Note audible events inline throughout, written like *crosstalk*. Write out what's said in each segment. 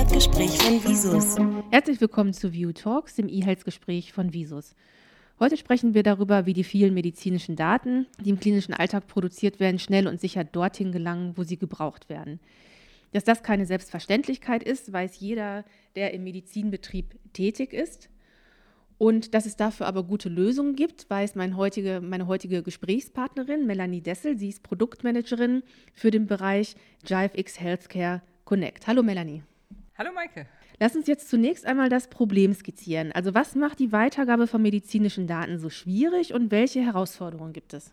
E-Health-Gespräch von Visus. Herzlich willkommen zu View Talks, dem E-Health-Gespräch von Visus. Heute sprechen wir darüber, wie die vielen medizinischen Daten, die im klinischen Alltag produziert werden, schnell und sicher dorthin gelangen, wo sie gebraucht werden. Dass das keine Selbstverständlichkeit ist, weiß jeder, der im Medizinbetrieb tätig ist. Und dass es dafür aber gute Lösungen gibt, weiß mein heutige, meine heutige Gesprächspartnerin Melanie Dessel. Sie ist Produktmanagerin für den Bereich JiveX Healthcare Connect. Hallo Melanie. Hallo Maike. Lass uns jetzt zunächst einmal das Problem skizzieren. Also was macht die Weitergabe von medizinischen Daten so schwierig und welche Herausforderungen gibt es?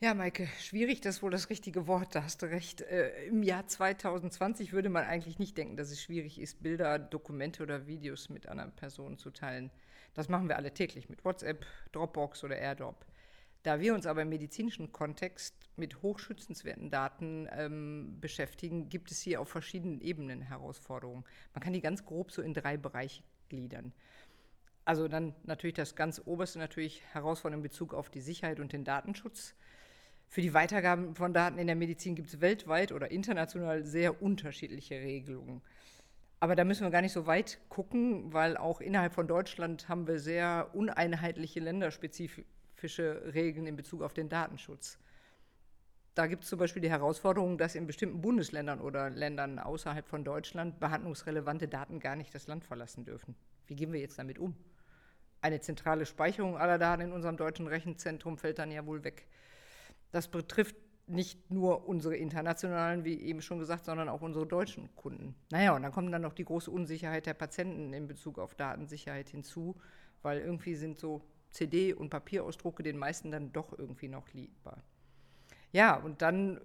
Ja, Maike, schwierig, das ist wohl das richtige Wort, da hast du recht. Äh, Im Jahr 2020 würde man eigentlich nicht denken, dass es schwierig ist, Bilder, Dokumente oder Videos mit anderen Personen zu teilen. Das machen wir alle täglich mit WhatsApp, Dropbox oder AirDrop. Da wir uns aber im medizinischen Kontext mit hochschützenswerten Daten ähm, beschäftigen, gibt es hier auf verschiedenen Ebenen Herausforderungen. Man kann die ganz grob so in drei Bereiche gliedern. Also dann natürlich das ganz oberste natürlich Herausforderung in Bezug auf die Sicherheit und den Datenschutz. Für die Weitergabe von Daten in der Medizin gibt es weltweit oder international sehr unterschiedliche Regelungen. Aber da müssen wir gar nicht so weit gucken, weil auch innerhalb von Deutschland haben wir sehr uneinheitliche länderspezifische Regeln in Bezug auf den Datenschutz. Da gibt es zum Beispiel die Herausforderung, dass in bestimmten Bundesländern oder Ländern außerhalb von Deutschland behandlungsrelevante Daten gar nicht das Land verlassen dürfen. Wie gehen wir jetzt damit um? Eine zentrale Speicherung aller Daten in unserem deutschen Rechenzentrum fällt dann ja wohl weg. Das betrifft nicht nur unsere internationalen, wie eben schon gesagt, sondern auch unsere deutschen Kunden. Naja, und dann kommt dann noch die große Unsicherheit der Patienten in Bezug auf Datensicherheit hinzu, weil irgendwie sind so CD- und Papierausdrucke den meisten dann doch irgendwie noch lieber. Ja, und dann,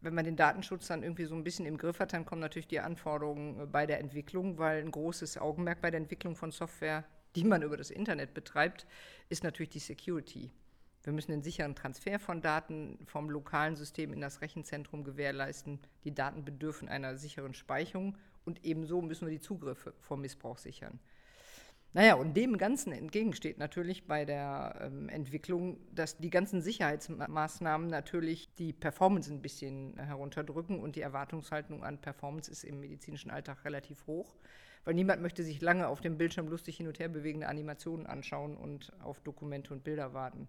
wenn man den Datenschutz dann irgendwie so ein bisschen im Griff hat, dann kommen natürlich die Anforderungen bei der Entwicklung, weil ein großes Augenmerk bei der Entwicklung von Software, die man über das Internet betreibt, ist natürlich die Security. Wir müssen den sicheren Transfer von Daten vom lokalen System in das Rechenzentrum gewährleisten. Die Daten bedürfen einer sicheren Speicherung und ebenso müssen wir die Zugriffe vor Missbrauch sichern. Naja, und dem Ganzen entgegensteht natürlich bei der ähm, Entwicklung, dass die ganzen Sicherheitsmaßnahmen natürlich die Performance ein bisschen herunterdrücken und die Erwartungshaltung an Performance ist im medizinischen Alltag relativ hoch, weil niemand möchte sich lange auf dem Bildschirm lustig hin und her bewegende Animationen anschauen und auf Dokumente und Bilder warten.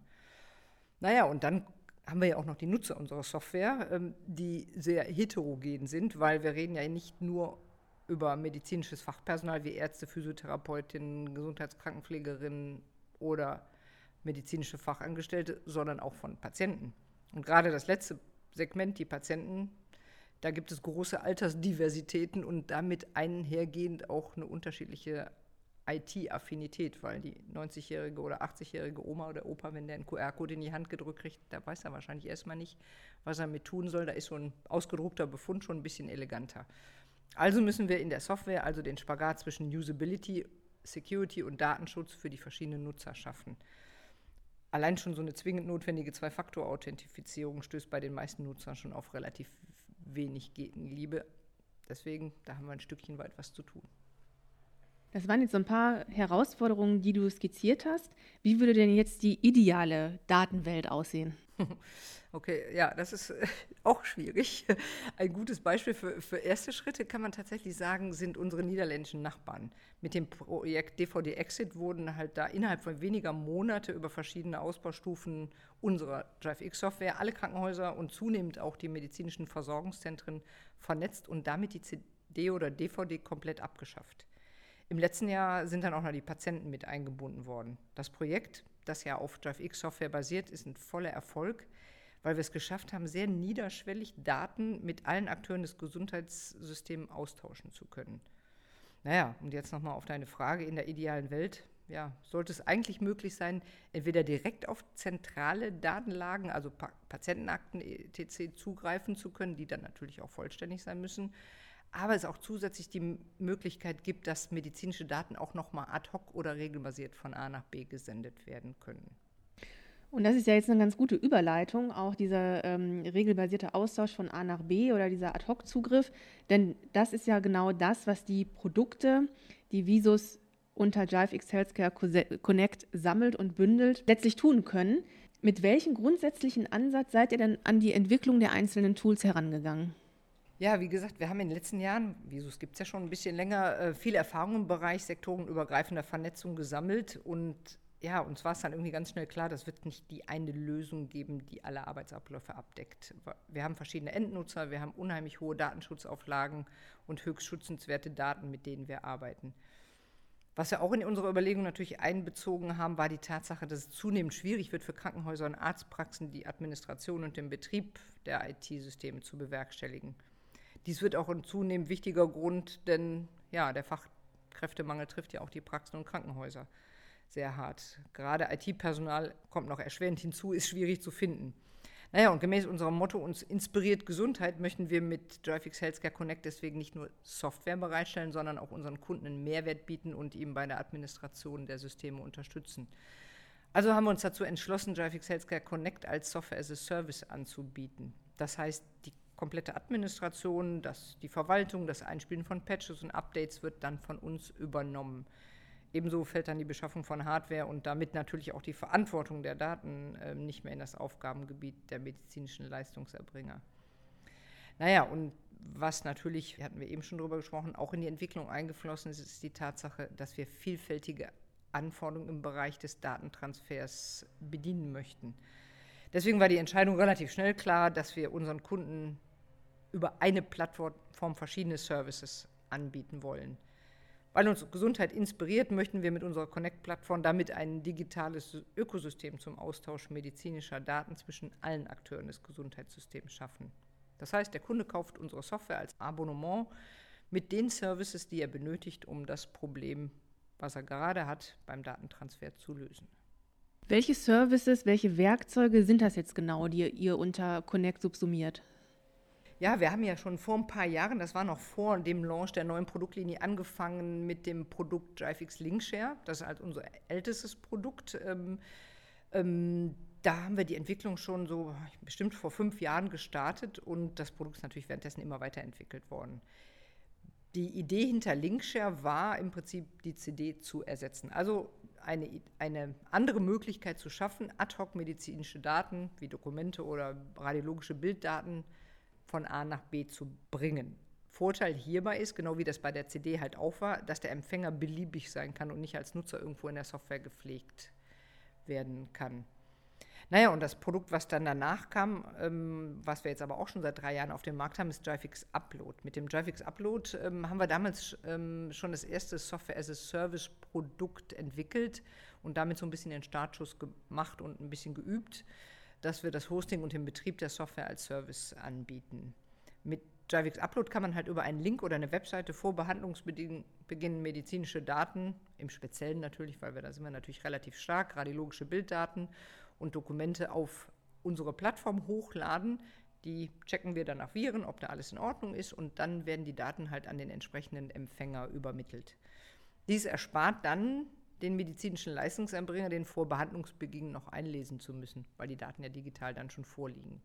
Naja, und dann haben wir ja auch noch die Nutzer unserer Software, ähm, die sehr heterogen sind, weil wir reden ja nicht nur über medizinisches Fachpersonal wie Ärzte, Physiotherapeutinnen, Gesundheitskrankenpflegerinnen oder medizinische Fachangestellte, sondern auch von Patienten. Und gerade das letzte Segment, die Patienten, da gibt es große Altersdiversitäten und damit einhergehend auch eine unterschiedliche IT-Affinität, weil die 90-jährige oder 80-jährige Oma oder Opa, wenn der einen QR-Code in die Hand gedrückt kriegt, da weiß er wahrscheinlich erstmal nicht, was er mit tun soll. Da ist so ein ausgedruckter Befund schon ein bisschen eleganter. Also müssen wir in der Software also den Spagat zwischen Usability, Security und Datenschutz für die verschiedenen Nutzer schaffen. Allein schon so eine zwingend notwendige Zwei-Faktor-Authentifizierung stößt bei den meisten Nutzern schon auf relativ wenig Gegenliebe. Deswegen, da haben wir ein Stückchen weit was zu tun. Das waren jetzt so ein paar Herausforderungen, die du skizziert hast. Wie würde denn jetzt die ideale Datenwelt aussehen? *laughs* Okay, ja, das ist *laughs* auch schwierig. Ein gutes Beispiel für, für erste Schritte kann man tatsächlich sagen, sind unsere niederländischen Nachbarn. Mit dem Projekt DVD Exit wurden halt da innerhalb von weniger Monate über verschiedene Ausbaustufen unserer DriveX-Software alle Krankenhäuser und zunehmend auch die medizinischen Versorgungszentren vernetzt und damit die CD oder DVD komplett abgeschafft. Im letzten Jahr sind dann auch noch die Patienten mit eingebunden worden. Das Projekt, das ja auf DriveX-Software basiert, ist ein voller Erfolg, weil wir es geschafft haben, sehr niederschwellig Daten mit allen Akteuren des Gesundheitssystems austauschen zu können. Naja, und jetzt nochmal auf deine Frage in der idealen Welt. Ja, sollte es eigentlich möglich sein, entweder direkt auf zentrale Datenlagen, also pa Patientenakten etc. zugreifen zu können, die dann natürlich auch vollständig sein müssen, aber es auch zusätzlich die Möglichkeit gibt, dass medizinische Daten auch nochmal ad hoc oder regelbasiert von A nach B gesendet werden können. Und das ist ja jetzt eine ganz gute Überleitung, auch dieser ähm, regelbasierte Austausch von A nach B oder dieser Ad-Hoc-Zugriff. Denn das ist ja genau das, was die Produkte, die Visus unter JiveX Healthcare Connect sammelt und bündelt, letztlich tun können. Mit welchem grundsätzlichen Ansatz seid ihr denn an die Entwicklung der einzelnen Tools herangegangen? Ja, wie gesagt, wir haben in den letzten Jahren, Visus gibt es ja schon ein bisschen länger, äh, viel Erfahrung im Bereich sektorenübergreifender Vernetzung gesammelt. Und ja, uns war es dann irgendwie ganz schnell klar, das wird nicht die eine Lösung geben, die alle Arbeitsabläufe abdeckt. Wir haben verschiedene Endnutzer, wir haben unheimlich hohe Datenschutzauflagen und höchst schützenswerte Daten, mit denen wir arbeiten. Was wir auch in unserer Überlegung natürlich einbezogen haben, war die Tatsache, dass es zunehmend schwierig wird für Krankenhäuser und Arztpraxen, die Administration und den Betrieb der IT-Systeme zu bewerkstelligen. Dies wird auch ein zunehmend wichtiger Grund, denn ja, der Fachkräftemangel trifft ja auch die Praxen und Krankenhäuser sehr hart. Gerade IT-Personal kommt noch erschwerend hinzu, ist schwierig zu finden. Naja, und gemäß unserem Motto, uns inspiriert Gesundheit, möchten wir mit DriveX Healthcare Connect deswegen nicht nur Software bereitstellen, sondern auch unseren Kunden einen Mehrwert bieten und ihm bei der Administration der Systeme unterstützen. Also haben wir uns dazu entschlossen, DriveX Healthcare Connect als Software as a Service anzubieten. Das heißt, die komplette Administration, das, die Verwaltung, das Einspielen von Patches und Updates wird dann von uns übernommen. Ebenso fällt dann die Beschaffung von Hardware und damit natürlich auch die Verantwortung der Daten äh, nicht mehr in das Aufgabengebiet der medizinischen Leistungserbringer. Naja, und was natürlich, hatten wir eben schon drüber gesprochen, auch in die Entwicklung eingeflossen ist, ist die Tatsache, dass wir vielfältige Anforderungen im Bereich des Datentransfers bedienen möchten. Deswegen war die Entscheidung relativ schnell klar, dass wir unseren Kunden über eine Plattform verschiedene Services anbieten wollen. Weil uns Gesundheit inspiriert, möchten wir mit unserer Connect-Plattform damit ein digitales Ökosystem zum Austausch medizinischer Daten zwischen allen Akteuren des Gesundheitssystems schaffen. Das heißt, der Kunde kauft unsere Software als Abonnement mit den Services, die er benötigt, um das Problem, was er gerade hat, beim Datentransfer zu lösen. Welche Services, welche Werkzeuge sind das jetzt genau, die ihr unter Connect subsumiert? Ja, wir haben ja schon vor ein paar Jahren, das war noch vor dem Launch der neuen Produktlinie, angefangen mit dem Produkt DriveX Linkshare. Das ist halt unser ältestes Produkt. Ähm, ähm, da haben wir die Entwicklung schon so bestimmt vor fünf Jahren gestartet und das Produkt ist natürlich währenddessen immer weiterentwickelt worden. Die Idee hinter Linkshare war im Prinzip die CD zu ersetzen. Also eine, eine andere Möglichkeit zu schaffen, ad hoc medizinische Daten wie Dokumente oder radiologische Bilddaten von A nach B zu bringen. Vorteil hierbei ist, genau wie das bei der CD halt auch war, dass der Empfänger beliebig sein kann und nicht als Nutzer irgendwo in der Software gepflegt werden kann. Naja, und das Produkt, was dann danach kam, ähm, was wir jetzt aber auch schon seit drei Jahren auf dem Markt haben, ist DriveX Upload. Mit dem DriveX Upload ähm, haben wir damals ähm, schon das erste Software-as-a-Service-Produkt entwickelt und damit so ein bisschen den Startschuss gemacht und ein bisschen geübt dass wir das Hosting und den Betrieb der Software als Service anbieten. Mit JAVIX Upload kann man halt über einen Link oder eine Webseite vor Behandlungsbeginn medizinische Daten, im Speziellen natürlich, weil wir da sind wir natürlich relativ stark, radiologische Bilddaten und Dokumente auf unsere Plattform hochladen. Die checken wir dann nach Viren, ob da alles in Ordnung ist und dann werden die Daten halt an den entsprechenden Empfänger übermittelt. Dies erspart dann den medizinischen Leistungserbringer den vor Behandlungsbeginn noch einlesen zu müssen, weil die Daten ja digital dann schon vorliegen.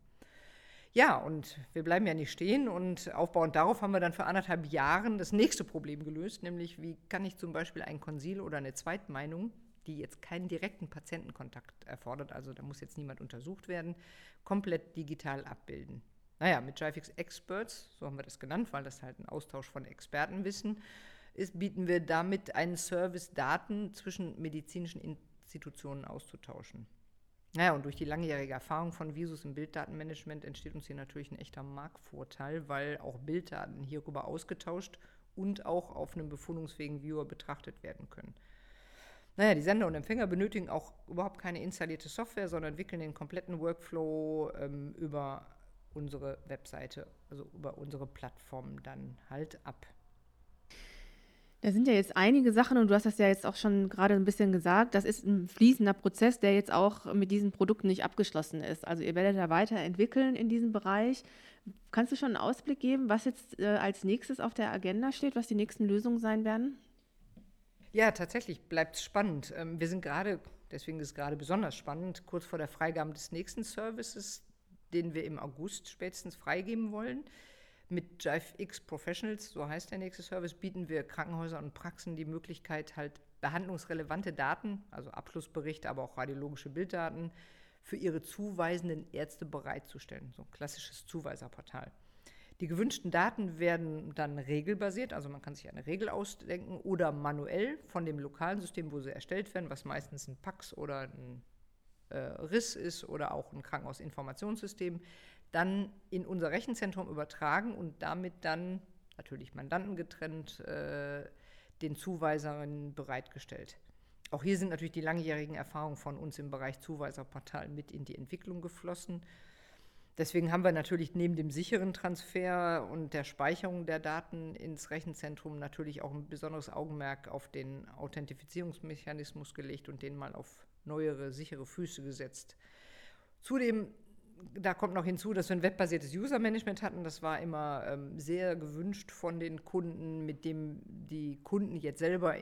Ja, und wir bleiben ja nicht stehen und aufbauend darauf haben wir dann vor anderthalb Jahren das nächste Problem gelöst, nämlich wie kann ich zum Beispiel ein Konsil oder eine Zweitmeinung, die jetzt keinen direkten Patientenkontakt erfordert, also da muss jetzt niemand untersucht werden, komplett digital abbilden. Naja, mit JIFIX Experts, so haben wir das genannt, weil das halt ein Austausch von Expertenwissen ist, bieten wir damit einen Service, Daten zwischen medizinischen Institutionen auszutauschen. Naja, und durch die langjährige Erfahrung von Visus im Bilddatenmanagement entsteht uns hier natürlich ein echter Marktvorteil, weil auch Bilddaten hierüber ausgetauscht und auch auf einem befundungsfähigen Viewer betrachtet werden können. Naja, die Sender und Empfänger benötigen auch überhaupt keine installierte Software, sondern wickeln den kompletten Workflow ähm, über unsere Webseite, also über unsere Plattform dann halt ab. Da sind ja jetzt einige Sachen und du hast das ja jetzt auch schon gerade ein bisschen gesagt. Das ist ein fließender Prozess, der jetzt auch mit diesen Produkten nicht abgeschlossen ist. Also ihr werdet da weiterentwickeln in diesem Bereich. Kannst du schon einen Ausblick geben, was jetzt äh, als nächstes auf der Agenda steht, was die nächsten Lösungen sein werden? Ja, tatsächlich bleibt es spannend. Ähm, wir sind gerade, deswegen ist es gerade besonders spannend, kurz vor der Freigabe des nächsten Services, den wir im August spätestens freigeben wollen. Mit JiveX Professionals, so heißt der nächste Service, bieten wir Krankenhäusern und Praxen die Möglichkeit, halt behandlungsrelevante Daten, also Abschlussberichte, aber auch radiologische Bilddaten, für ihre zuweisenden Ärzte bereitzustellen. So ein klassisches Zuweiserportal. Die gewünschten Daten werden dann regelbasiert, also man kann sich eine Regel ausdenken oder manuell von dem lokalen System, wo sie erstellt werden, was meistens ein PAX oder ein äh, RIS ist oder auch ein Krankenhausinformationssystem, dann in unser Rechenzentrum übertragen und damit dann natürlich Mandanten getrennt äh, den Zuweiserinnen bereitgestellt. Auch hier sind natürlich die langjährigen Erfahrungen von uns im Bereich Zuweiserportal mit in die Entwicklung geflossen. Deswegen haben wir natürlich neben dem sicheren Transfer und der Speicherung der Daten ins Rechenzentrum natürlich auch ein besonderes Augenmerk auf den Authentifizierungsmechanismus gelegt und den mal auf neuere, sichere Füße gesetzt. Zudem, da kommt noch hinzu, dass wir ein webbasiertes User-Management hatten. Das war immer ähm, sehr gewünscht von den Kunden, mit dem die Kunden jetzt selber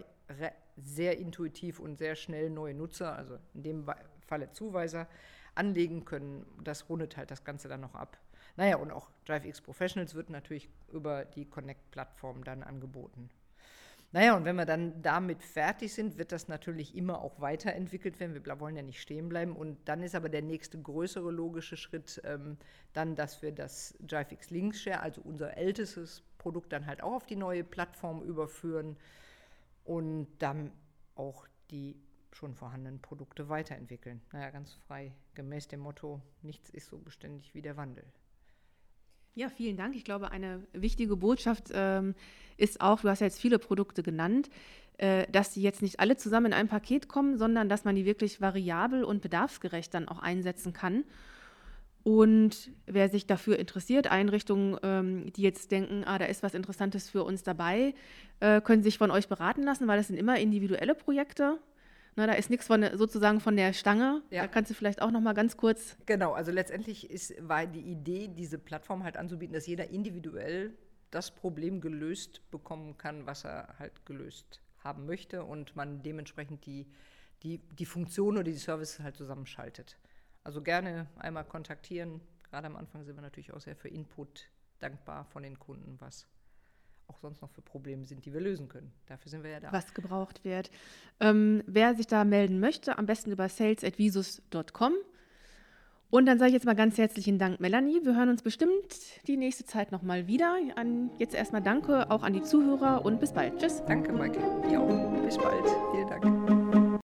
sehr intuitiv und sehr schnell neue Nutzer, also in dem Falle Zuweiser, anlegen können. Das rundet halt das Ganze dann noch ab. Naja, und auch DriveX Professionals wird natürlich über die Connect-Plattform dann angeboten. Naja, und wenn wir dann damit fertig sind, wird das natürlich immer auch weiterentwickelt werden. Wir wollen ja nicht stehen bleiben. Und dann ist aber der nächste größere logische Schritt ähm, dann, dass wir das DriveX Links Share, also unser ältestes Produkt, dann halt auch auf die neue Plattform überführen und dann auch die schon vorhandenen Produkte weiterentwickeln. Naja, ganz frei, gemäß dem Motto, nichts ist so beständig wie der Wandel. Ja, vielen Dank. Ich glaube, eine wichtige Botschaft ähm, ist auch, du hast ja jetzt viele Produkte genannt, äh, dass die jetzt nicht alle zusammen in ein Paket kommen, sondern dass man die wirklich variabel und bedarfsgerecht dann auch einsetzen kann. Und wer sich dafür interessiert, Einrichtungen, ähm, die jetzt denken, ah, da ist was Interessantes für uns dabei, äh, können sich von euch beraten lassen, weil das sind immer individuelle Projekte na, da ist nichts von sozusagen von der Stange. Ja. Da kannst du vielleicht auch noch mal ganz kurz. Genau, also letztendlich ist, war die Idee, diese Plattform halt anzubieten, dass jeder individuell das Problem gelöst bekommen kann, was er halt gelöst haben möchte und man dementsprechend die, die, die Funktion oder die Services halt zusammenschaltet. Also gerne einmal kontaktieren. Gerade am Anfang sind wir natürlich auch sehr für Input dankbar von den Kunden, was auch sonst noch für Probleme sind, die wir lösen können. Dafür sind wir ja da. Was gebraucht wird. Ähm, wer sich da melden möchte, am besten über sales.visus.com. Und dann sage ich jetzt mal ganz herzlichen Dank, Melanie. Wir hören uns bestimmt die nächste Zeit nochmal wieder. An, jetzt erstmal danke auch an die Zuhörer und bis bald. Tschüss. Danke, Maike. Ja, bis bald. Vielen Dank.